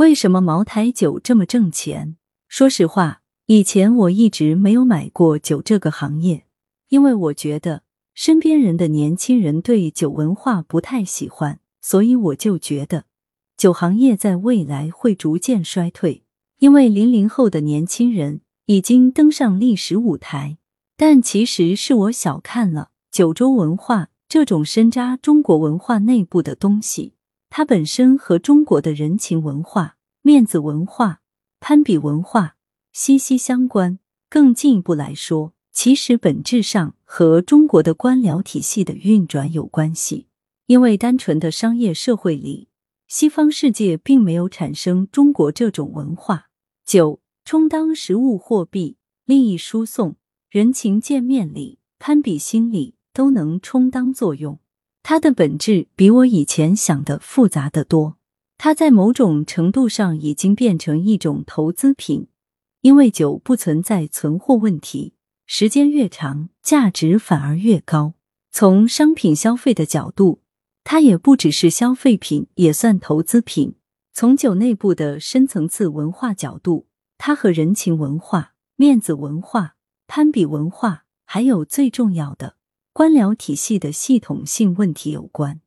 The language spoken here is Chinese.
为什么茅台酒这么挣钱？说实话，以前我一直没有买过酒这个行业，因为我觉得身边人的年轻人对酒文化不太喜欢，所以我就觉得酒行业在未来会逐渐衰退，因为零零后的年轻人已经登上历史舞台。但其实是我小看了九州文化这种深扎中国文化内部的东西，它本身和中国的人情文化、面子文化、攀比文化息息相关。更进一步来说，其实本质上和中国的官僚体系的运转有关系。因为单纯的商业社会里，西方世界并没有产生中国这种文化，九充当实物货币、利益输送。人情见面礼、攀比心理都能充当作用，它的本质比我以前想的复杂的多。它在某种程度上已经变成一种投资品，因为酒不存在存货问题，时间越长，价值反而越高。从商品消费的角度，它也不只是消费品，也算投资品。从酒内部的深层次文化角度，它和人情文化、面子文化。攀比文化，还有最重要的官僚体系的系统性问题有关。